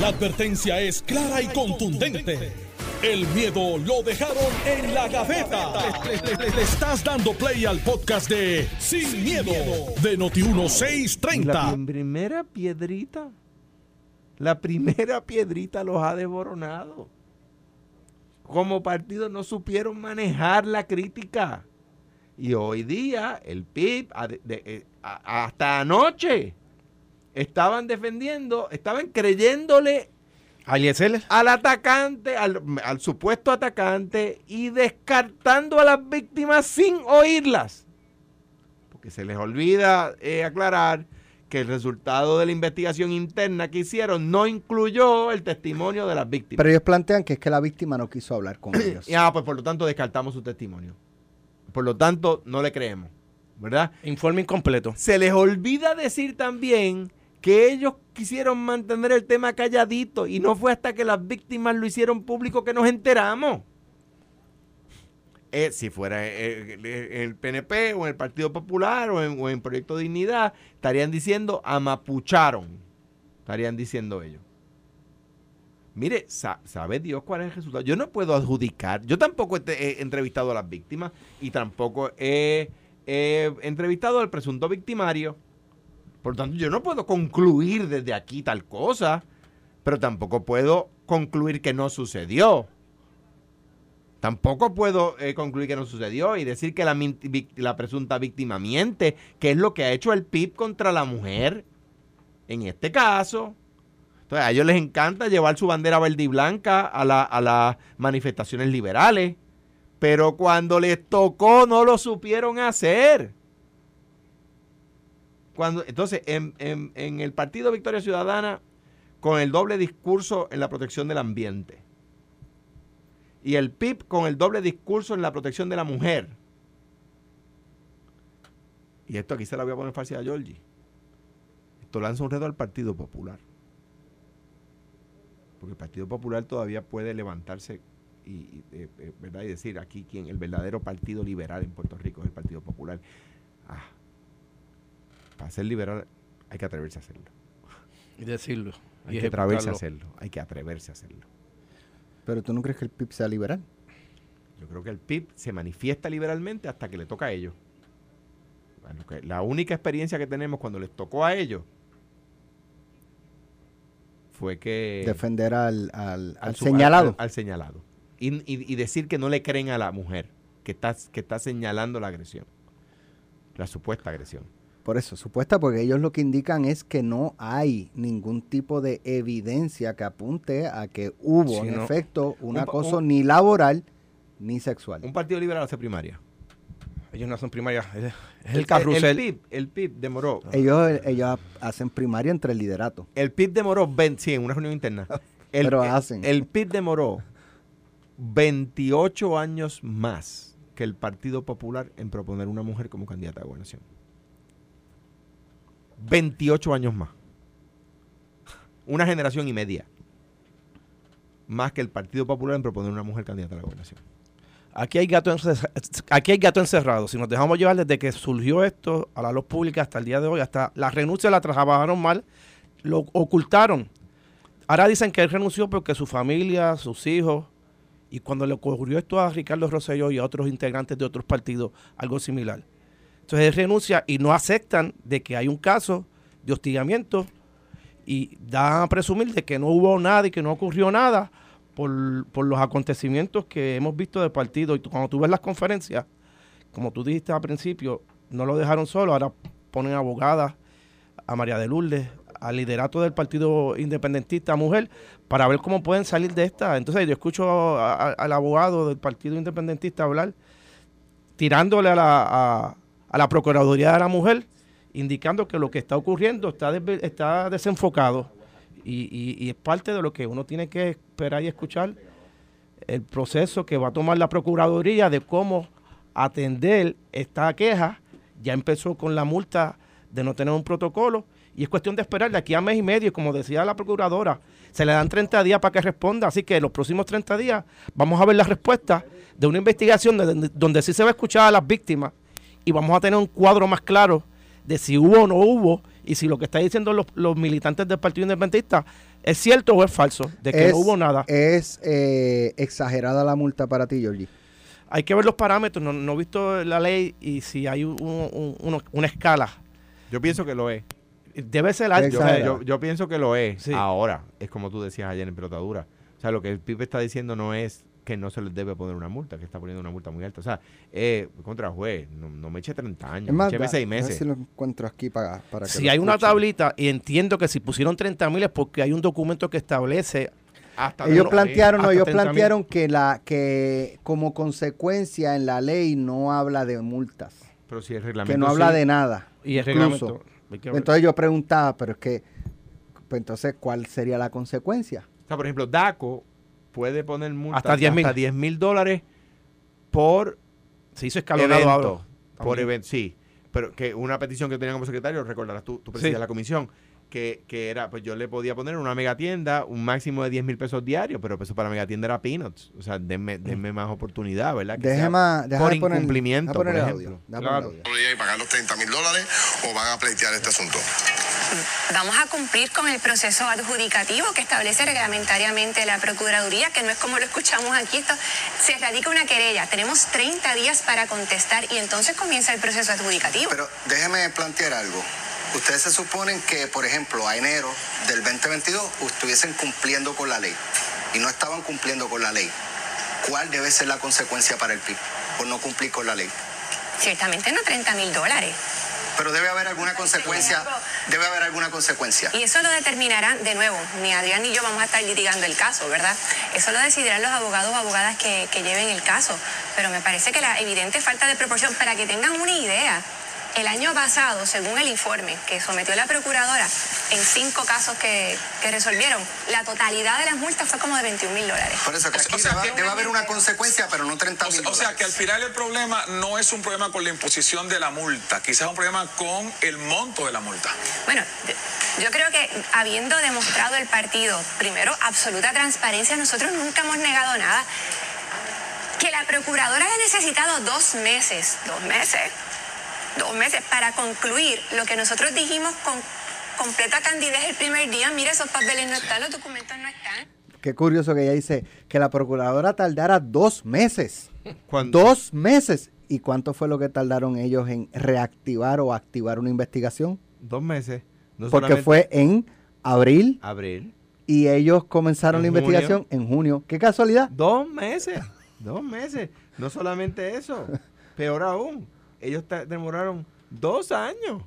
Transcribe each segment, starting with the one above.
La advertencia es clara y contundente. El miedo lo dejaron en la gaveta. Le, estás dando play al podcast de Sin, miedo, de Noti1630. La primera piedrita, la primera piedrita los ha desboronado. Como partido no supieron manejar la crítica. Y hoy día el PIB, eh, hasta anoche, estaban defendiendo, estaban creyéndole al atacante, al, supuesto atacante y descartando a las víctimas sin oírlas. Porque se les olvida eh, aclarar que el resultado de la investigación interna que hicieron no incluyó el testimonio de las víctimas. Pero ellos plantean que es que la víctima no quiso hablar con ellos. ah, pues por lo tanto descartamos su testimonio. Por lo tanto, no le creemos. ¿Verdad? Informe incompleto. Se les olvida decir también que ellos quisieron mantener el tema calladito y no fue hasta que las víctimas lo hicieron público que nos enteramos. Eh, si fuera eh, eh, el, PNP o el Partido Popular o en, o Proyecto Dignidad, estarían diciendo amapucharon, estarían diciendo ellos. Mire, sabe Dios cuál es el resultado. Yo no puedo adjudicar, yo tampoco he, entrevistado a las víctimas y tampoco he entrevistado al presunto victimario. Por tanto, yo no puedo concluir desde aquí tal cosa, pero tampoco puedo concluir que no sucedió. Tampoco puedo eh, concluir que no sucedió y decir que la, la, presunta víctima miente, que es lo que ha hecho el PIB contra la mujer en este caso. Entonces, a ellos les encanta llevar su bandera verde y blanca a, a las manifestaciones liberales, pero cuando les tocó no lo supieron hacer. Cuando, entonces, en, el Partido Victoria Ciudadana, con el doble discurso en la protección del ambiente. Y el PIB con el doble discurso en la protección de la mujer. Y esto aquí se la voy a poner fácil a Giorgi. Esto lanza un reto al Partido Popular. Porque el Partido Popular todavía puede levantarse y, eh, eh, ¿verdad? y decir aquí quién el verdadero partido liberal en Puerto Rico es el Partido Popular. Ah, para ser liberal hay que atreverse a hacerlo. Y decirlo. Hay que atreverse a hacerlo. Hay que atreverse a hacerlo. Pero tú no crees que el PIB sea liberal? Yo creo que el PIB se manifiesta liberalmente hasta que le toca a ellos. la única experiencia que tenemos cuando les tocó a ellos fue que... Defender al, señalado. Al, señalado. Y, decir que no le creen a la mujer que está, que está señalando la agresión. La supuesta agresión. Por eso, supuesta, porque ellos lo que indican es que no hay ningún tipo de evidencia que apunte a que hubo, en efecto, un, acoso ni laboral ni sexual. Un partido liberal hace primaria. Ellos no hacen primaria, es, el, carrusel. El, PIB, el PIB demoró. Ellos, ellos hacen primaria entre el liderato. El PIB demoró, 20, sí, en una reunión interna. El, Pero hacen. El PIB demoró 28 años más que el Partido Popular en proponer una mujer como candidata a gobernación. 28 años más. Una generación y media. Más que el Partido Popular en proponer una mujer candidata a la gobernación. Aquí hay gato, aquí hay gato encerrado. Si nos dejamos llevar desde que surgió esto a la luz pública hasta el día de hoy, hasta la renuncia la trabajaron mal, lo ocultaron. Ahora dicen que él renunció porque su familia, sus hijos, y cuando le ocurrió esto a Ricardo Rosselló y a otros integrantes de otros partidos, algo similar. Entonces él renuncia y no aceptan de que hay un caso de hostigamiento y dan a presumir de que no hubo nada y que no ocurrió nada por, los acontecimientos que hemos visto del partido. Y cuando tú ves las conferencias, como tú dijiste al principio, no lo dejaron solo, ahora ponen abogada a María de Lourdes, al liderato del Partido Independentista Mujer, para ver cómo pueden salir de esta. Entonces yo escucho al abogado del Partido Independentista hablar, tirándole a la, a la Procuraduría de la Mujer, indicando que lo que está ocurriendo está, está desenfocado y, es parte de lo que uno tiene que esperar y escuchar el proceso que va a tomar la Procuraduría de cómo atender esta queja. Ya empezó con la multa de no tener un protocolo y es cuestión de esperar de aquí a mes y medio, como decía la Procuradora, se le dan 30 días para que responda, así que los próximos 30 días vamos a ver la respuesta de una investigación donde, donde sí se va a escuchar a las víctimas y vamos a tener un cuadro más claro de si hubo o no hubo y si lo que están diciendo los, militantes del Partido Independentista ¿Es cierto o es falso de que no hubo nada? ¿Es eh, exagerada la multa para ti, Georgie? Hay que ver los parámetros. No, he visto la ley y si hay una escala. Yo pienso que lo es. Debe ser alto. Yo, yo, pienso que lo es. Ahora, es como tú decías ayer en pelotadura. O sea, lo que el Pipe está diciendo no es que no se les debe poner una multa, que está poniendo una multa muy alta. O sea, eh, contra juez, no, me eche 30 años, me eche 6 meses. si lo encuentro aquí para, para que Si hay una tablita, y entiendo que si pusieron 30 mil es porque hay un documento que establece hasta ellos plantearon, no, ellos plantearon que la que como consecuencia en la ley no habla de multas. Pero si el reglamento que no habla de nada. Y el reglamento. Entonces yo preguntaba, pero es que pues entonces ¿cuál sería la consecuencia? O sea, por ejemplo, DACO puede poner multas hasta 10 mil dólares por se hizo escalonado por evento, sí. Pero que una petición que tenía como secretario, recordarás tú, tú presidías la comisión, que, que, era, pues yo le podía poner en una megatienda un máximo de 10 mil pesos diarios, pero eso para megatienda era peanuts. O sea, denme, denme más oportunidad, ¿verdad? Que deje más, por incumplimiento, por ejemplo. Claro. y pagar los 30 mil dólares o van a pleitear este asunto? Vamos a cumplir con el proceso adjudicativo que establece reglamentariamente la Procuraduría, que no es como lo escuchamos aquí, esto, se radica una querella. Tenemos 30 días para contestar y entonces comienza el proceso adjudicativo. Pero déjeme plantear algo. Ustedes se suponen que, por ejemplo, a enero del 2022 estuviesen cumpliendo con la ley y no estaban cumpliendo con la ley. ¿Cuál debe ser la consecuencia para el PIB por no cumplir con la ley? Ciertamente no 30 mil dólares. Pero debe haber alguna consecuencia, debe haber alguna consecuencia. Y eso lo determinarán, de nuevo, ni Adrián ni yo vamos a estar litigando el caso, ¿verdad? Eso lo decidirán los abogados o abogadas que, que lleven el caso. Pero me parece que la evidente falta de proporción, para que tengan una idea, el año pasado, según el informe que sometió la procuradora, en cinco casos que, resolvieron, la totalidad de las multas fue como de 21 mil dólares. Por eso que aquí debe, haber una consecuencia, pero no 30 mil. O, sea que al final el problema no es un problema con la imposición de la multa, quizás es un problema con el monto de la multa. Bueno, yo creo que habiendo demostrado el partido, primero, absoluta transparencia, nosotros nunca hemos negado nada. Que la procuradora haya necesitado dos meses, dos meses, dos meses para concluir lo que nosotros dijimos con completa candidez el primer día. Mira, esos papeles no están, los documentos no están. Qué curioso que ella dice que la procuradora tardara dos meses. Dos meses. ¿Y cuánto fue lo que tardaron ellos en reactivar o activar una investigación? Dos meses. Porque fue en abril. Abril. Y ellos comenzaron la investigación en junio. ¿Qué casualidad? Dos meses. Dos meses. No solamente eso. Peor aún ellos demoraron dos años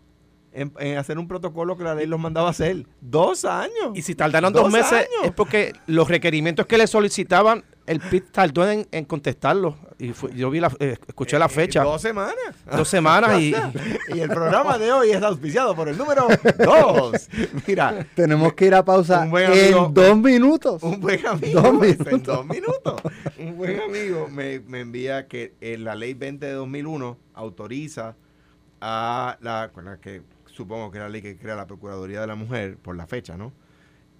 en, hacer un protocolo que la ley los mandaba a hacer. Dos años. Y si tardaron dos, meses es porque los requerimientos que le solicitaban, el PIT tardó en, en contestarlos. Y yo vi la, eh, escuché la eh, fecha. dos semanas. Dos semanas y... y el programa de hoy es auspiciado por el número dos. Mira. Tenemos que ir a pausa en dos minutos. Un buen amigo. Dos minutos. En dos minutos. un buen amigo me, me envía que en la ley 20 de 2001 autoriza a la, que supongo que es la ley que crea la Procuraduría de la Mujer, por la fecha, ¿no?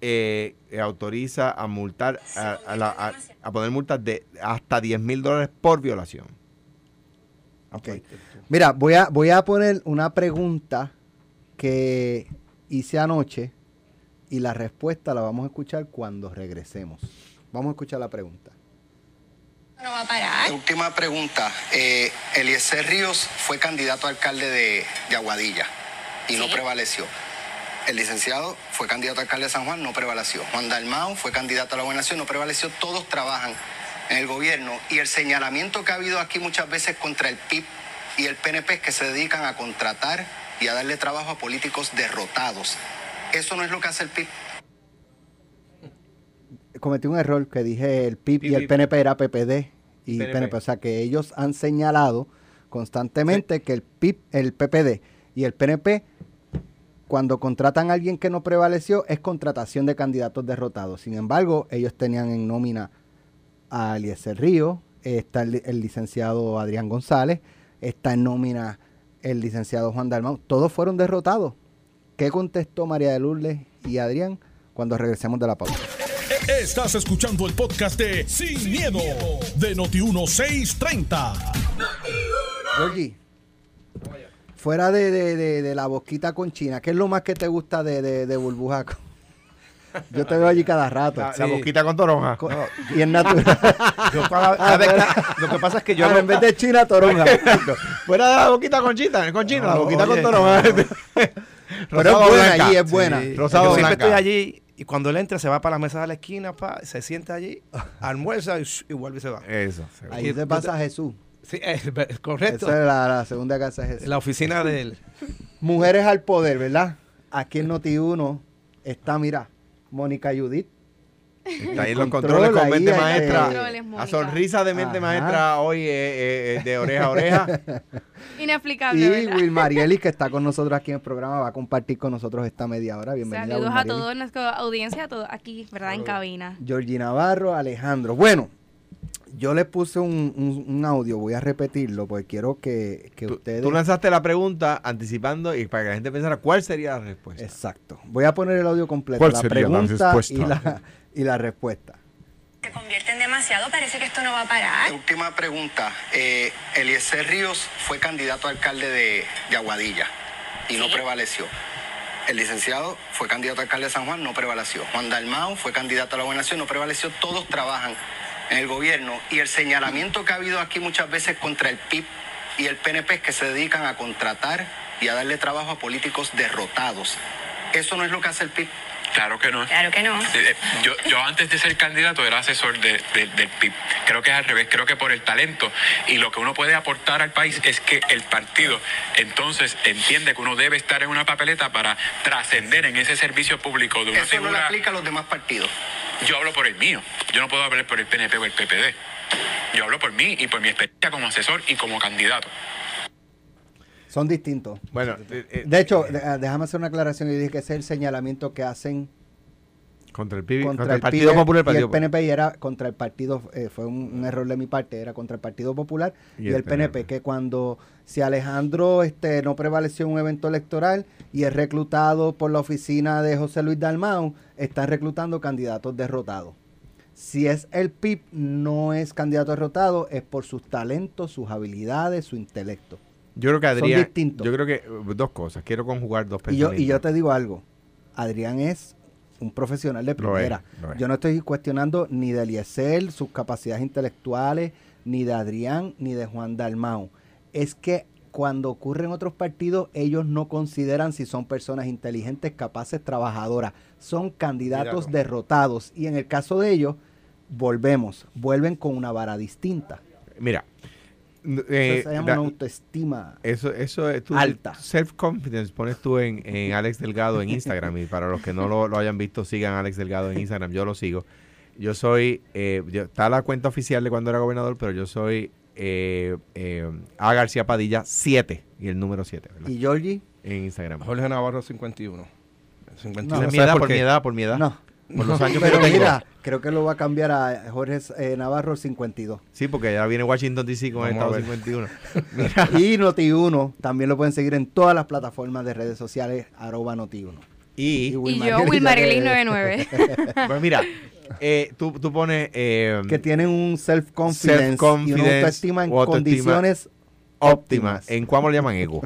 Eh, autoriza a multar, a, a, poner multas de hasta 10 mil dólares por violación. Okay. Mira, voy a, voy a poner una pregunta que hice anoche y la respuesta la vamos a escuchar cuando regresemos. Vamos a escuchar la pregunta. No va a parar. Última pregunta. Eh, Eliezer Ríos fue candidato a alcalde de, Aguadilla y no prevaleció. El licenciado fue candidato a alcalde de San Juan, no prevaleció. Juan Dalmao fue candidato a la gobernación, no prevaleció. Todos trabajan en el gobierno y el señalamiento que ha habido aquí muchas veces contra el PIB y el PNP es que se dedican a contratar y a darle trabajo a políticos derrotados. Eso no es lo que hace el PIB cometí un error que dije el PIB y el PNP era PPD y PNP. O sea que ellos han señalado constantemente que el PIB, el PPD y el PNP, cuando contratan a alguien que no prevaleció, es contratación de candidatos derrotados. Sin embargo, ellos tenían en nómina a Eliezer Río, está el, licenciado Adrián González, está en nómina el licenciado Juan Dalmau. Todos fueron derrotados. ¿Qué contestó María de Lourdes y Adrián cuando regresemos de la pausa? Estás escuchando el podcast de Sin, miedo, de Noti1630. Georgie, fuera de, la boquita con China, ¿qué es lo más que te gusta de, de, burbuja? Yo te veo allí cada rato. La, la boquita con toronja. Y es natural. Yo vez que- lo que pasa es que yo Ah, no- en vez de China, toronja. Fuera de la boquita con chita, con chino, la No, boquita oye. con toronja. Pero es buena allí, es buena. Sí, Rosado yo siempre blanca. estoy allí y cuando él entra se va para la mesa de la esquina, pa, se sienta allí, almuerza y, y vuelve y se va. Eso. seguro. Ahí se pasa Jesús. Sí, es, es correcto. Esa es la, la segunda casa de Jesús. La oficina de él. Mujeres al poder, ¿verdad? Aquí en Noti1 está, mira, Mónica Judith. Está ahí en los Control, controles con mente maestra. La sonrisa de mente Ajá. maestra hoy eh, eh, eh, de oreja a oreja. Inexplicable, Y ¿verdad? Will Marieli, que está con nosotros aquí en el programa, va a compartir con nosotros esta media hora. Bienvenida. Saludos Will a toda nuestra audiencia, a todos aquí, ¿verdad? En cabina. Georgie Navarro, Alejandro. Bueno, yo le puse un, un- un audio, voy a repetirlo porque quiero que, que Tú, ustedes... tú lanzaste la pregunta anticipando y para que la gente pensara cuál sería la respuesta. Exacto. Voy a poner el audio completo, ¿Cuál la sería la pregunta respuesta? y la, y la respuesta. Se convierten demasiado, parece que esto no va a parar. Última pregunta. Eh, Eliezer Ríos fue candidato a alcalde de, de Aguadilla y no prevaleció. El licenciado fue candidato a alcalde de San Juan, no prevaleció. Juan Dalmau fue candidato a la gobernación, no prevaleció. Todos trabajan en el gobierno y el señalamiento que ha habido aquí muchas veces contra el PIB y el PNP que se dedican a contratar y a darle trabajo a políticos derrotados. Eso no es lo que hace el PIB. Claro que no. Claro que no. Eh, eh, Yo, yo antes de ser candidato era asesor de- de- del PIB. Creo que es al revés. Creo que por el talento y lo que uno puede aportar al país es que el partido entonces entiende que uno debe estar en una papeleta para trascender en ese servicio público de una Eso no le figura. aplica a los demás partidos. Yo hablo por el mío. Yo no puedo hablar por el PNP o el PPD. Yo hablo por mí y por mi experiencia como asesor y como candidato. Son distintos. Bueno, eh, eh, De hecho, de- ah, déjame hacer una aclaración. Yo dije que ese es el señalamiento que hacen contra el, PIB, contra, contra el el Partido PIB Popular. y el Partido PNP y era contra el partido, eh, fue un, un error de mi parte, era contra el Partido Popular y, el PNP, que cuando si Alejandro este no prevaleció en un evento electoral y es reclutado por la oficina de José Luis Dalmau, están reclutando candidatos derrotados. Si es el PIB, no es candidato derrotado, es por sus talentos, sus habilidades, su intelecto. Yo creo que Adrián. Yo creo que eh, dos cosas. Quiero conjugar dos Y yo, pensamientos. y yo te digo algo, Adrián es un profesional de Lo es, primera. lo es. Yo no estoy cuestionando ni de Eliezer, sus capacidades intelectuales, ni de Adrián, ni de Juan Dalmau. Es que cuando ocurre en otros partidos, ellos no consideran si son personas inteligentes, capaces, trabajadoras. Son candidatos Míralo. derrotados. Y en el caso de ellos, volvemos, vuelven con una vara distinta. Mira. n- Eso eh, se llama una autoestima. Eso, eso es tu Alta. Self-confidence pones tú en, en Alex Delgado en Instagram. y para los que no lo, lo hayan visto, sigan a Alex Delgado en Instagram. Yo lo sigo. Yo soy, eh, yo- está la cuenta oficial de cuando era gobernador, pero yo soy eh, eh, A. García Padilla 7 y el número 7 ¿Y Georgie? en Instagram. Jorge Navarro 51. 51. Por No, mi ¿sabes edad, por mi edad, por mi edad. No. Por los años que Pero tengo. mira, creo que lo va a cambiar a Jorge eh, Navarro 52. Sí, porque ya viene Washington DC con el Estado ver. 51. Y Noti1 también lo pueden seguir en todas las plataformas de redes sociales, arroba Noti1. Y, Will Y yo, que- 99. pues mira, eh, tú, tú pones eh, Que tienen un self-confidence, y Self-confidence una autoestima en autoestima condiciones óptima. óptimas. ¿En cómo le llaman ego?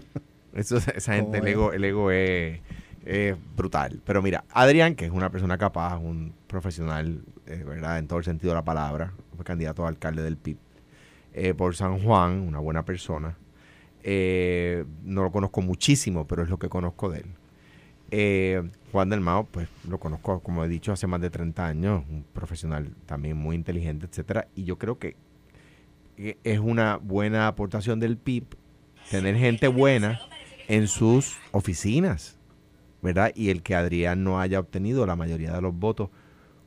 Eso, esa gente, el ego, el ego es, es brutal. Pero mira, Adrián, que es una persona capaz, un profesional, eh, ¿verdad? En todo el sentido de la palabra, fue candidato a alcalde del PIB. eh, por San Juan, una buena persona. Eh, no lo conozco muchísimo, pero es lo que conozco de él. Eh, Juan del Mao, pues lo conozco, como he dicho, hace más de 30 años, un profesional también muy inteligente, etcétera, y yo creo que es una buena aportación del PIB tener gente buena en sus oficinas, ¿verdad? Y el que Adrián no haya obtenido la mayoría de los votos,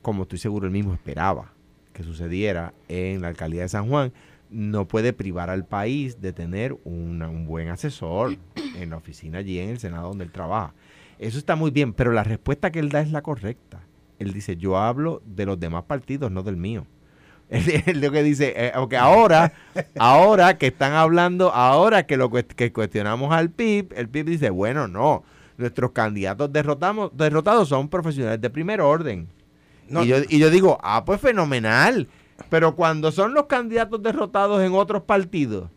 como estoy seguro él mismo esperaba que sucediera en la alcaldía de San Juan, no puede privar al país de tener una- un buen asesor en la oficina allí en el Senado donde él trabaja. Eso está muy bien, pero la respuesta que él da es la correcta. Él dice, yo hablo de los demás partidos, no del mío. Él, lo que dice, eh, aunque ahora, ahora que están hablando, ahora que lo que cuestionamos al PIB, el PIB dice, bueno, no, nuestros candidatos derrotamos, derrotados son profesionales de primer orden. No, y, yo, y yo digo, ah, pues fenomenal. Pero cuando son los candidatos derrotados en otros partidos,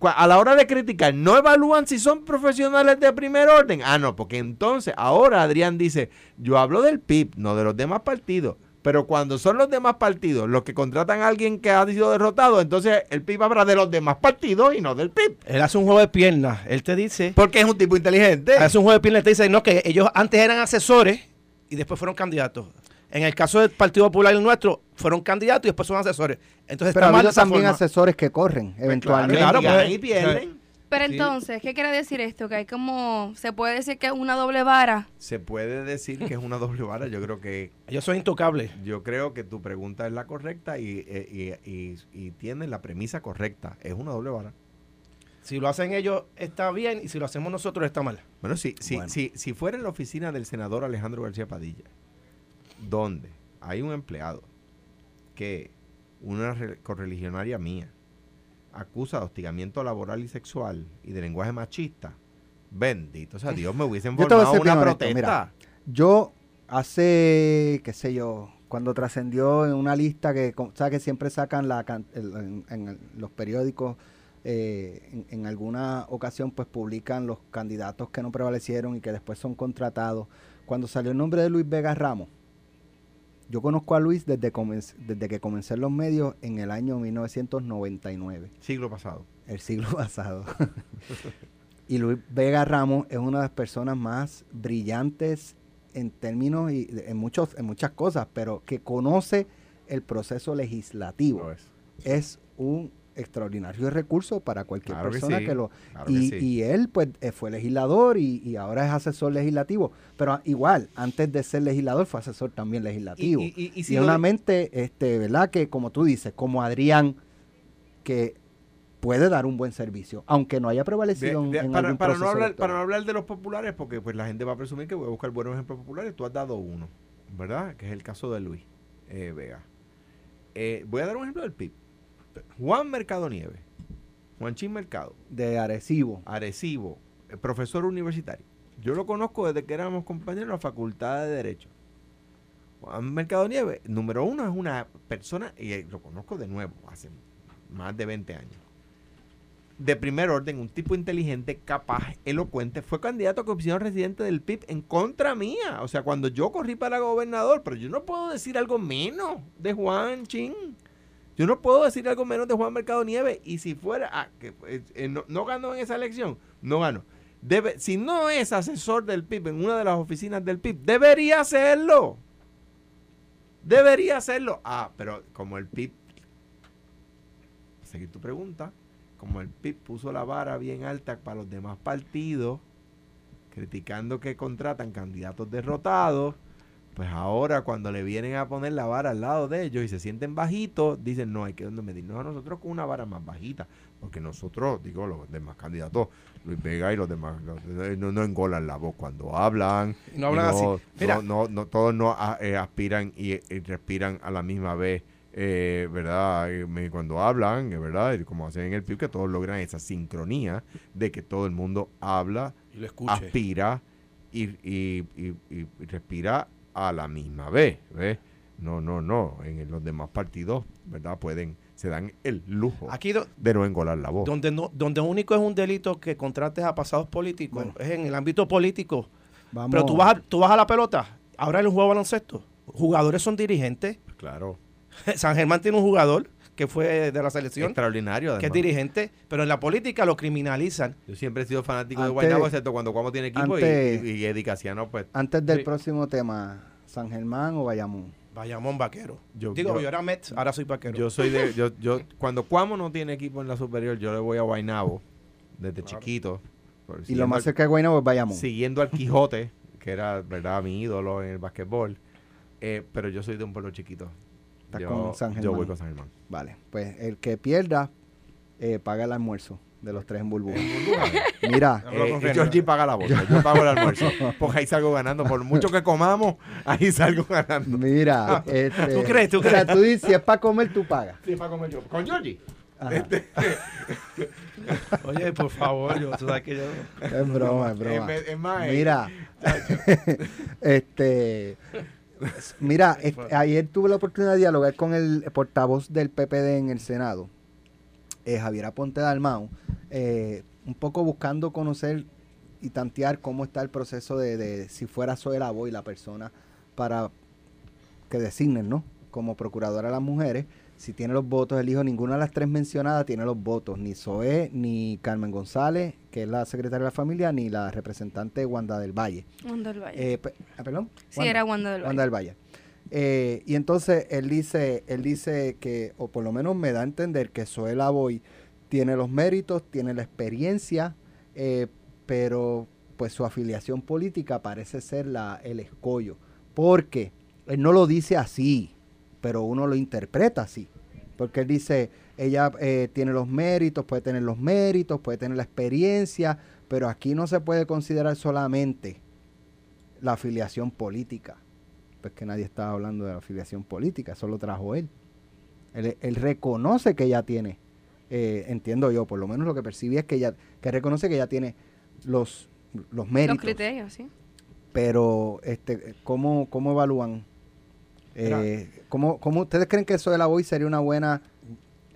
a la hora de criticar, no evalúan si son profesionales de primer orden. Ah, no, porque entonces ahora Adrián dice, yo hablo del PIB, no de los demás partidos. Pero cuando son los demás partidos los que contratan a alguien que ha sido derrotado, entonces el PIB habla de los demás partidos y no del PIB. Él hace un juego de piernas. Él te dice. Porque es un tipo inteligente. Hace un juego de piernas. Te dice, no, que ellos antes eran asesores y después fueron candidatos. En el caso del Partido Popular el nuestro, fueron candidatos y después son asesores. Entonces, Pero ha también asesores que corren, pues eventualmente. Claro, pues, y pierden. Pero entonces, ¿qué quiere decir esto? Que hay como, se puede decir que es una doble vara. Se puede decir que es una doble vara. Yo creo que... Ellos son intocables. Yo creo que tu pregunta es la correcta y, eh, y, y, tiene la premisa correcta. Es una doble vara. Si lo hacen ellos está bien y si lo hacemos nosotros está mal. Bueno, si, si, si, si fuera en la oficina del senador Alejandro García Padilla, donde hay un empleado que una correligionaria mía acusa de hostigamiento laboral y sexual y de lenguaje machista, bendito sea Dios, me hubiesen formado una protesta. yo hace, qué sé yo, cuando trascendió en una lista que, ¿sabes que siempre sacan la, en, los periódicos, eh, en, alguna ocasión pues publican los candidatos que no prevalecieron y que después son contratados. Cuando salió el nombre de Luis Vega Ramos, yo conozco a Luis desde, desde que comencé en los medios en el año 1999. Siglo pasado. El siglo pasado. y Luis Vega Ramos es una de las personas más brillantes en términos y en, muchos, en muchas cosas, pero que conoce el proceso legislativo. es un extraordinario recurso para cualquier persona que, lo... y, él pues eh, fue legislador y, ahora es asesor legislativo, pero igual, antes de ser legislador fue asesor también legislativo. Y, y, una mente, este, ¿verdad? Que como tú dices, como Adrián, que puede dar un buen servicio, aunque no haya prevalecido en, para, para no hablar Para no hablar de los populares, porque pues la gente va a presumir que voy a buscar buenos ejemplos populares, tú has dado uno, ¿verdad? Que es el caso de Luis eh, Vega. Eh, voy a dar un ejemplo del PIB. Juan Mercado Nieve, Juanchín Mercado. De Arecibo. Arecibo, eh, profesor universitario. Yo lo conozco desde que éramos compañeros de la Facultad de Derecho. Juan Mercado Nieve, número uno, es una persona, y eh, lo conozco de nuevo, hace más de 20 años. De primer orden, un tipo inteligente, capaz, elocuente, fue candidato a comisión residente del PIB en contra mía. O sea, cuando yo corrí para gobernador, pero yo no puedo decir algo menos de Juan Chin. Yo no puedo decir algo menos de Juan Mercado Nieve y si fuera, ah, que eh, eh, no, ganó en esa elección, no ganó. Debe, si no es asesor del PIB en una de las oficinas del PIB, debería hacerlo. Debería hacerlo. Ah, pero como el PIB, seguir tu pregunta, como el PIB puso la vara bien alta para los demás partidos, criticando que contratan candidatos derrotados, pues ahora cuando le vienen a poner la vara al lado de ellos y se sienten bajitos, dicen, no, hay que medirnos a nosotros con una vara más bajita. Porque nosotros, digo, los demás candidatos, Luis Vega y los demás, eh, no, no engolan la voz cuando hablan. No hablan así. No, no, todos no eh, aspiran y, respiran a la misma vez. Eh, ¿verdad? Cuando hablan, ¿verdad? Y como hacen en el PIB, que todos logran esa sincronía de que todo el mundo habla, y aspira y, y, y, respira a la misma vez. ¿ves? No, no, no. En los demás partidos, ¿verdad? Pueden, se dan el lujo Aquí de no engolar la voz. Donde no, donde único es un delito que contrates a pasados políticos, es en el ámbito político. Pero tú vas, a, tú vas a la pelota, ahora en un juego de baloncesto. Jugadores son dirigentes. Claro. San Germán tiene un jugador que fue de la selección. Extraordinario, Que es dirigente, pero en la política lo criminalizan. Yo siempre he sido fanático de Guaynabo, excepto cuando Cuamo tiene equipo y, y, pues. Antes del próximo tema, ¿San Germán o Bayamón? Bayamón vaquero. Yo, Digo, yo, era Mets, ahora soy vaquero. Yo soy de. yo, yo, cuando Cuamo no tiene equipo en la superior, yo le voy a Guaynabo desde chiquito. Y lo más cerca de Guaynabo es Bayamón. Siguiendo al Quijote, que era, ¿verdad?, mi ídolo en el básquetbol. Eh, pero yo soy de un pueblo chiquito yo, Yo voy con San Germán. Vale, pues el que pierda eh, paga el almuerzo de los tres en burbuja. Mira, eh, Georgie paga la bolsa, yo pago el almuerzo. Porque ahí salgo ganando. Por mucho que comamos, ahí salgo ganando. Mira, este, ¿tú crees? ¿Tú crees? O sea, tú dices, si es para comer, tú pagas. Sí, para comer yo. ¿Con Georgie? Este. Oye, por favor, yo, tú sabes que yo... Es broma, es broma. Es, más, Mira, este... Mira, ayer tuve la oportunidad de dialogar con el portavoz del PPD en el Senado. eh, Javier Aponte Dalmau, eh, un poco buscando conocer y tantear cómo está el proceso de, de si fuera Zoe Boy la persona para que designen, ¿no? Como procuradora de las mujeres, si tiene los votos el hijo, ninguna de las tres mencionadas tiene los votos, ni Zoe, ni Carmen González, que es la secretaria de la familia, ni la representante Wanda del Valle. Wanda del Valle. Eh, ah, ¿Perdón? Sí, era Wanda del Valle. Wanda del Valle. Eh, y entonces él dice, él dice que, o por lo menos me da a entender que Zoe Boy tiene los méritos, tiene la experiencia, eh, pero pues su afiliación política parece ser la, el escollo. Porque él no lo dice así, pero uno lo interpreta así. Porque él dice, ella eh, tiene los méritos, puede tener los méritos, puede tener la experiencia, pero aquí no se puede considerar solamente la afiliación política. Pues que nadie estaba hablando de la afiliación política, eso lo trajo él. Él, reconoce que ella tiene, eh, entiendo yo, por lo menos lo que percibí es que ella que reconoce que ella tiene los, los méritos. Los criterios, sí. Pero, este, ¿cómo, cómo evalúan eh, ¿cómo, ¿cómo, ustedes creen que eso de la Boy sería una buena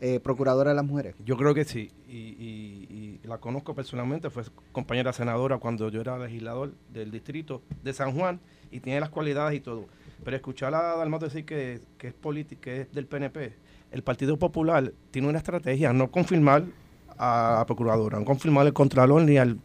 eh, procuradora de las mujeres? Yo creo que sí, y, la conozco personalmente, fue compañera senadora cuando yo era legislador del distrito de San Juan y tiene las cualidades y todo. Pero escuchar a Dalmau decir que, que es política, que es del PNP, el Partido Popular tiene una estrategia, no confirmar a la procuradora, no confirmar al Contralor ni al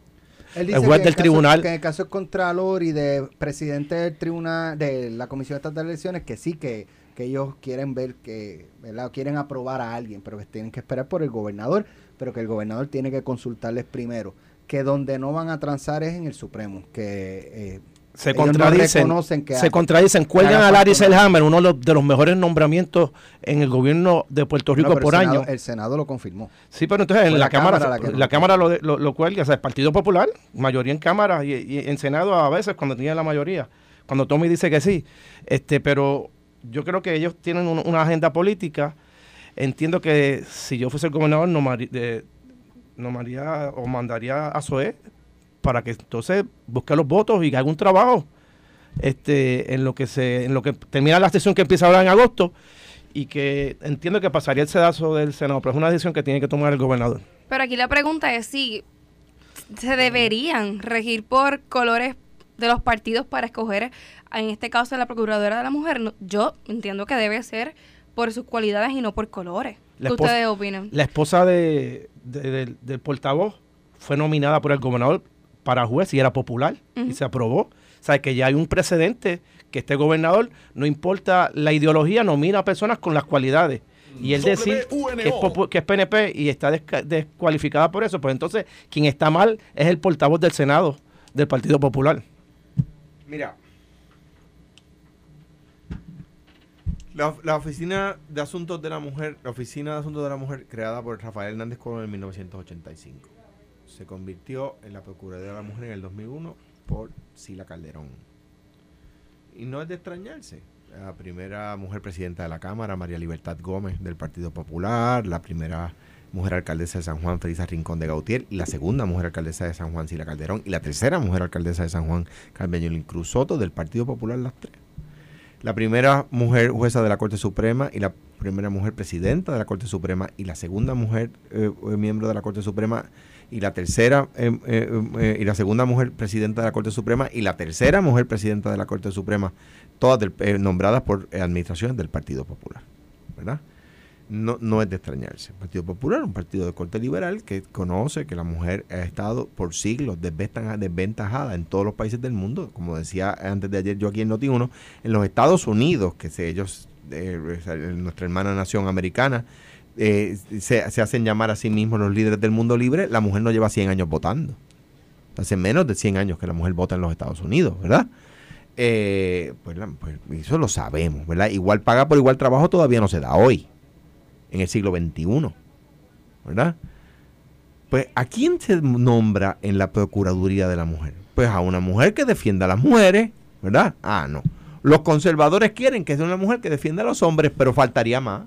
el juez del tribunal. que en el caso del Contralor y de presidente del tribunal, de la Comisión Estatal de Elecciones, que sí, que, que ellos quieren ver que, ¿verdad? Quieren aprobar a alguien, pero que tienen que esperar por el gobernador, pero que el gobernador tiene que consultarles primero. Que donde no van a transar es en el Supremo, que eh, se contradicen, se contradicen, cuelgan a Larry Selhammer, uno de los, mejores nombramientos en el gobierno de Puerto Rico por año. El Senado lo confirmó. Sí, pero entonces en la, Cámara, la, Cámara lo, lo, cuelga, o sea, el Partido Popular, mayoría en Cámara y, en Senado a veces cuando tenía la mayoría, cuando Tommy dice que sí, este, pero yo creo que ellos tienen una agenda política, entiendo que si yo fuese el gobernador no, no maría o mandaría a SOE para que entonces busque los votos y haga un trabajo este en lo que se en lo que termina la sesión que empieza ahora en agosto y que entiendo que pasaría el sedazo del Senado, pero es una decisión que tiene que tomar el gobernador. Pero aquí la pregunta es si se deberían regir por colores de los partidos para escoger, en este caso, la Procuradora de la Mujer. yo entiendo que debe ser por sus cualidades y no por colores. ¿Qué ustedes opinan? La esposa de, del portavoz fue nominada por el gobernador para juez y era popular y se aprobó. O sea, que ya hay un precedente que este gobernador, no importa la ideología, nomina a personas con las cualidades. Y él decir que es, que es, PNP y está descualificada por eso, pues entonces quien está mal es el portavoz del Senado del Partido Popular. Mira, la, la, Oficina de Asuntos de la Mujer, la Oficina de Asuntos de la Mujer, creada por Rafael Hernández Colón en 1985 se convirtió en la Procuraduría de la Mujer en el 2001 por Sila Calderón. Y no es de extrañarse. La primera mujer presidenta de la Cámara, María Libertad Gómez, del Partido Popular, la primera mujer alcaldesa de San Juan, Felisa Rincón de Gautier, y la segunda mujer alcaldesa de San Juan, Sila Calderón, y la tercera mujer alcaldesa de San Juan, Carmen Yolín Cruz Soto, del Partido Popular, las tres. La primera mujer jueza de la Corte Suprema y la primera mujer presidenta de la Corte Suprema y la segunda mujer eh, miembro de la Corte Suprema y la tercera eh, eh, eh, y la segunda mujer presidenta de la Corte Suprema y la tercera mujer presidenta de la Corte Suprema, todas nombradas por administraciones del Partido Popular, ¿verdad? No, no es de extrañarse. El Partido Popular un partido de corte liberal que conoce que la mujer ha estado por siglos desventajada en todos los países del mundo. Como decía antes de ayer yo aquí en Noti1, en los Estados Unidos, que se, ellos, nuestra hermana nación americana, eh, se, hacen llamar a sí mismos los líderes del mundo libre, la mujer no lleva 100 años votando. Hace menos de 100 años que la mujer vota en los Estados Unidos, ¿verdad? Eh, pues, pues, eso lo sabemos, ¿verdad? Igual paga por igual trabajo todavía no se da hoy, en el siglo XXI, ¿verdad? Pues, ¿a quién se nombra en la Procuraduría de la Mujer? Pues a una mujer que defienda a las mujeres, ¿verdad? Ah, no. Los conservadores quieren que sea una mujer que defienda a los hombres, pero faltaría más.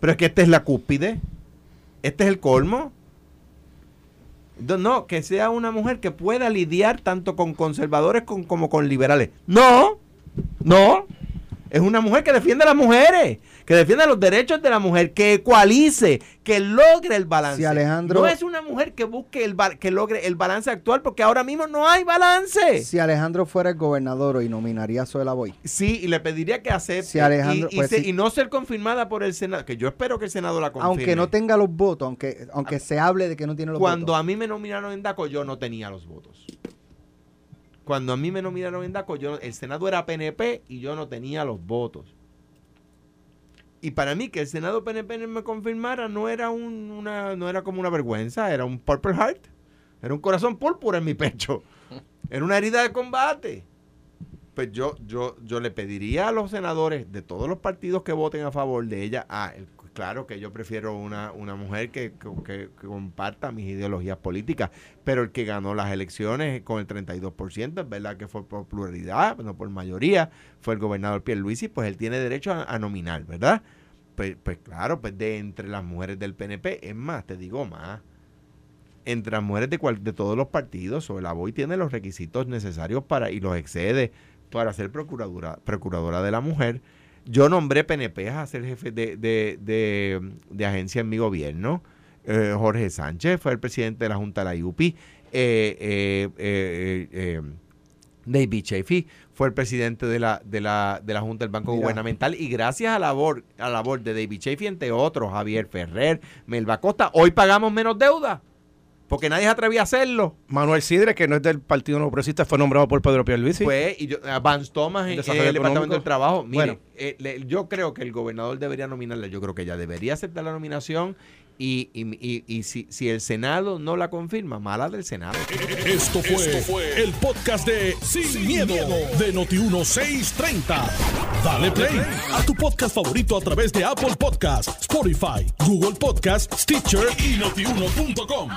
Pero es que esta es la cúspide. Este es el colmo. No, que sea una mujer que pueda lidiar tanto con conservadores como con liberales. No, no. Es una mujer que defiende a las mujeres, que defiende los derechos de la mujer, que ecualice, que logre el balance. Si Alejandro, no es una mujer que busque el que logre el balance actual, porque ahora mismo no hay balance. Si Alejandro fuera el gobernador y nominaría a Suela Boy. Sí, y le pediría que acepte. Si Alejandro, y, pues y, no ser confirmada por el Senado, que yo espero que el Senado la confirme. Aunque no tenga los votos, aunque, aunque se hable de que no tiene los votos. Cuando a mí me nominaron en DACO, yo no tenía los votos. Cuando a mí me nominaron en DACO, yo, el Senado era PNP y yo no tenía los votos. Y para mí que el Senado PNP me confirmara no era una no era como una vergüenza, era un Purple Heart, era un corazón púrpura en mi pecho. Era una herida de combate. Pues yo yo yo le pediría a los senadores de todos los partidos que voten a favor de ella, ah, claro que yo prefiero una, una mujer que, que, comparta mis ideologías políticas, pero el que ganó las elecciones con el 32%, es verdad que fue por pluralidad, no por mayoría, fue el gobernador Pierluisi, pues él tiene derecho a nominar, ¿verdad? Pues, pues, claro, pues de entre las mujeres del PNP, es más, te digo más, entre las mujeres de, cual, de todos los partidos, o la BOI tiene los requisitos necesarios para y los excede para ser procuradora, procuradora de la mujer. Yo nombré PNP a ser jefe de, de, agencia en mi gobierno. Eh, Jorge Sánchez fue el presidente de la Junta de la IUPI. Eh, eh, David Chafee fue el presidente de la, de la, de la Junta del Banco Gubernamental y gracias a la labor, a labor de David Chafee, entre otros, Javier Ferrer, Melba Costa, hoy pagamos menos deuda. Porque nadie se atrevía a hacerlo. Manuel Sidre, que no es del Partido No Progresista, fue nombrado por Pedro Pierluisi. Fue, y yo, Vance Thomas en, el Departamento del Trabajo. Mire, eh, yo creo que el gobernador debería nominarle. Yo creo que ella debería aceptar la nominación y, y, y, si, si, el Senado no la confirma, mala del Senado. Esto fue, el podcast de Sin, miedo, de Noti1630. Dale play a tu podcast favorito a través de Apple Podcasts, Spotify, Google Podcasts, Stitcher y notiuno.com.